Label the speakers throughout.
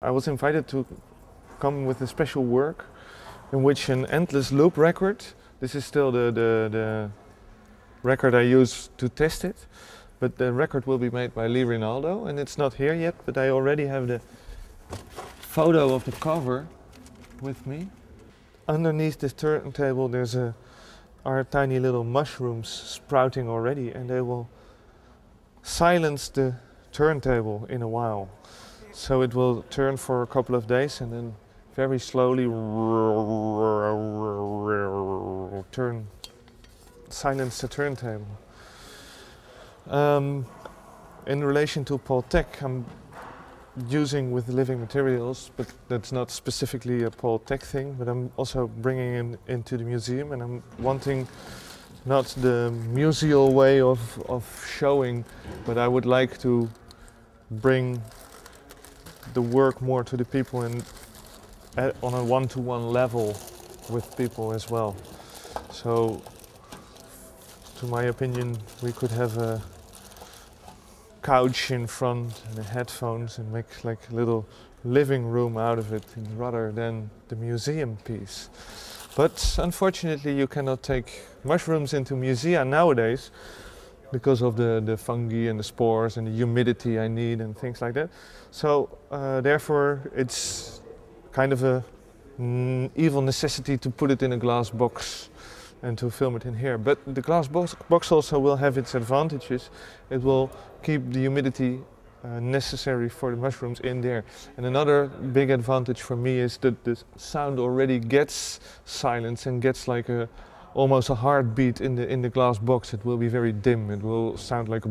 Speaker 1: I was invited to come with a special work in which an endless loop record, this is still the, the, the record I use to test it, but the record will be made by Lee Ranaldo and it's not here yet, but I already have the photo of the cover with me. Underneath this turntable there's a, are tiny little mushrooms sprouting already and they will silence the turntable in a while. So it will turn for a couple of days and then very slowly turn, silence the turntable. Um, in relation to Paul-Thek, I'm using with living materials, but that's not specifically a Paul-Thek thing, but I'm also bringing it into the museum and I'm wanting not the museal way of, of showing, but I would like to bring the work more to the people and on a one-to-one level with people as well. So, to my opinion, we could have a couch in front and headphones and make like a little living room out of it rather than the museum piece. But unfortunately, you cannot take mushrooms into musea nowadays because of the, the fungi and the spores and the humidity I need and things like that. So uh, therefore it's kind of a mm, evil necessity to put it in a glass box and to film it in here. But the glass box, box also will have its advantages. It will keep the humidity uh, necessary for the mushrooms in there. And another big advantage for me is that the sound already gets silence and gets like a almost a heartbeat in the in the glass box. It will be very dim. It will sound like a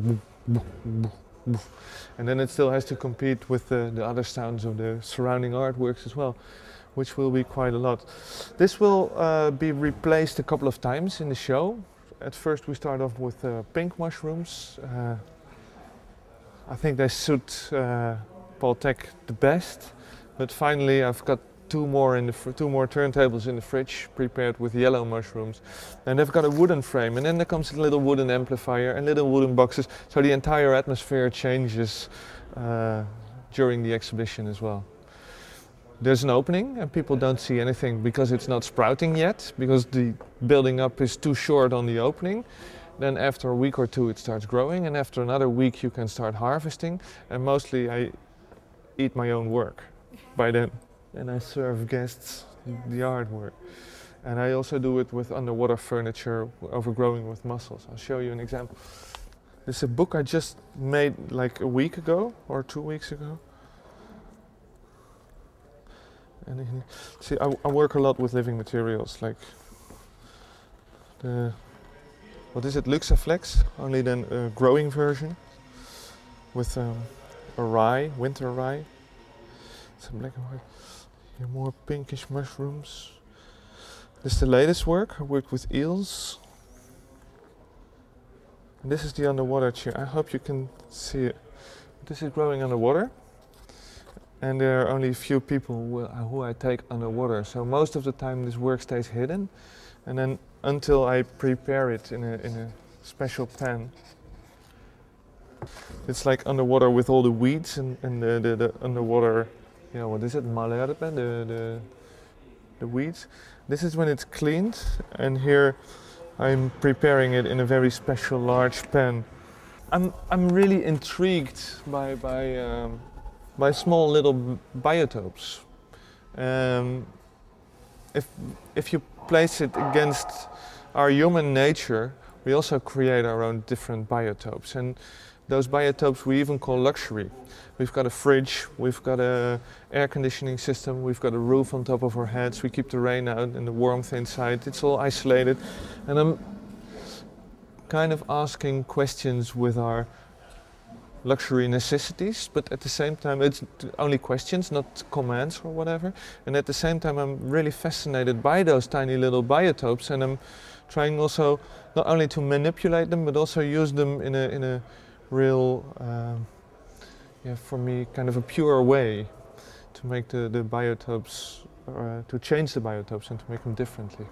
Speaker 1: and then it still has to compete with the, the other sounds of the surrounding artworks as well, which will be quite a lot. This will uh, be replaced a couple of times in the show. At first we start off with uh, pink mushrooms. Uh, I think they suit uh, Paul-Thek the best, but finally I've got two more in the two more turntables in the fridge prepared with yellow mushrooms. And they've got a wooden frame and then there comes a little wooden amplifier and little wooden boxes. So the entire atmosphere changes uh, during the exhibition as well. There's an opening and people don't see anything because it's not sprouting yet because the building up is too short on the opening. Then after a week or two it starts growing and after another week you can start harvesting. And mostly I eat my own work by then and I serve guests the artwork. And I also do it with underwater furniture overgrowing with mussels. I'll show you an example. This is a book I just made like a week ago or two weeks ago. And see, I, I work a lot with living materials, like the what is it, Luxaflex, only then a growing version with um, a rye, winter rye. Some black and white. Here more pinkish mushrooms. This is the latest work. I worked with eels. And this is the underwater chair. I hope you can see it. This is growing underwater. And there are only a few people who I take underwater. So most of the time this work stays hidden. And then until I prepare it in a, in a special pan. It's like underwater with all the weeds and, and the, the, the underwater know, what is it, malherbe, the, the, the weeds. This is when it's cleaned and here I'm preparing it in a very special large pan. I'm, I'm really intrigued by, by, um, by small little biotopes. Um, if, if you place it against our human nature, we also create our own different biotopes. And those biotopes we even call luxury. We've got a fridge, we've got a air conditioning system, we've got a roof on top of our heads, we keep the rain out and the warmth inside. It's all isolated. And I'm kind of asking questions with our luxury necessities, but at the same time it's only questions, not commands or whatever. And at the same time I'm really fascinated by those tiny little biotopes and I'm trying also not only to manipulate them but also use them in a, in a real, um, yeah, for me, kind of a pure way to make the, the biotopes, uh, to change the biotopes and to make them differently.